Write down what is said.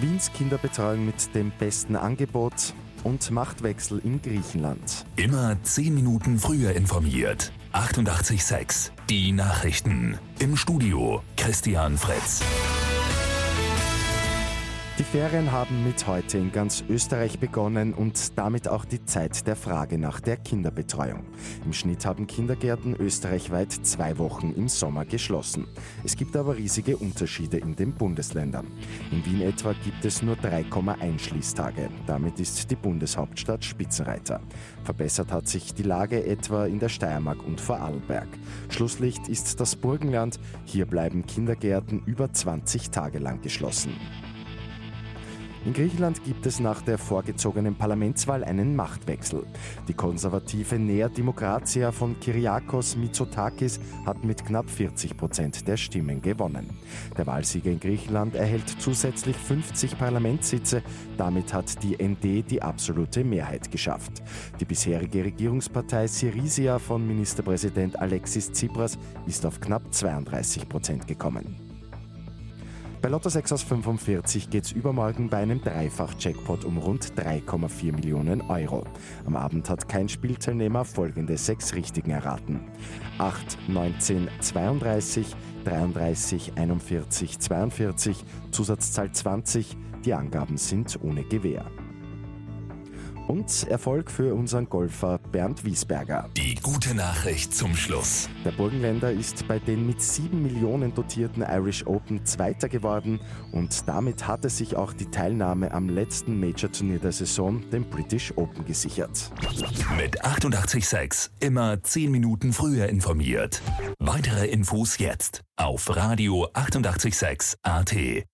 Wiens Kinderbetreuung mit dem besten Angebot und Machtwechsel in Griechenland. Immer 10 Minuten früher informiert. 88.6 Die Nachrichten. Im Studio Christian Fritz. Die Ferien haben mit heute in ganz Österreich begonnen und damit auch die Zeit der Frage nach der Kinderbetreuung. Im Schnitt haben Kindergärten österreichweit zwei Wochen im Sommer geschlossen. Es gibt aber riesige Unterschiede in den Bundesländern. In Wien etwa gibt es nur 3,1 Schließtage. Damit ist die Bundeshauptstadt Spitzenreiter. Verbessert hat sich die Lage etwa in der Steiermark und Vorarlberg. Schlusslicht ist das Burgenland. Hier bleiben Kindergärten über 20 Tage lang geschlossen. In Griechenland gibt es nach der vorgezogenen Parlamentswahl einen Machtwechsel. Die konservative Nea Demokratia von Kyriakos Mitsotakis hat mit knapp 40 Prozent der Stimmen gewonnen. Der Wahlsieger in Griechenland erhält zusätzlich 50 Parlamentssitze. Damit hat die ND die absolute Mehrheit geschafft. Die bisherige Regierungspartei Syriza von Ministerpräsident Alexis Tsipras ist auf knapp 32 Prozent gekommen. Bei Lotto 6 aus 45 geht es übermorgen bei einem Dreifach-Jackpot um rund 3,4 Millionen Euro. Am Abend hat kein Spielteilnehmer folgende sechs Richtigen erraten. 8, 19, 32, 33, 41, 42, Zusatzzahl 20. Die Angaben sind ohne Gewähr. Und Erfolg für unseren Golfer Bernd Wiesberger. Die gute Nachricht zum Schluss. Der Burgenländer ist bei den mit 7 Millionen dotierten Irish Open Zweiter geworden und damit hat er sich auch die Teilnahme am letzten Major-Turnier der Saison, dem British Open, gesichert. Mit 886 immer 10 Minuten früher informiert. Weitere Infos jetzt auf Radio 886 AT.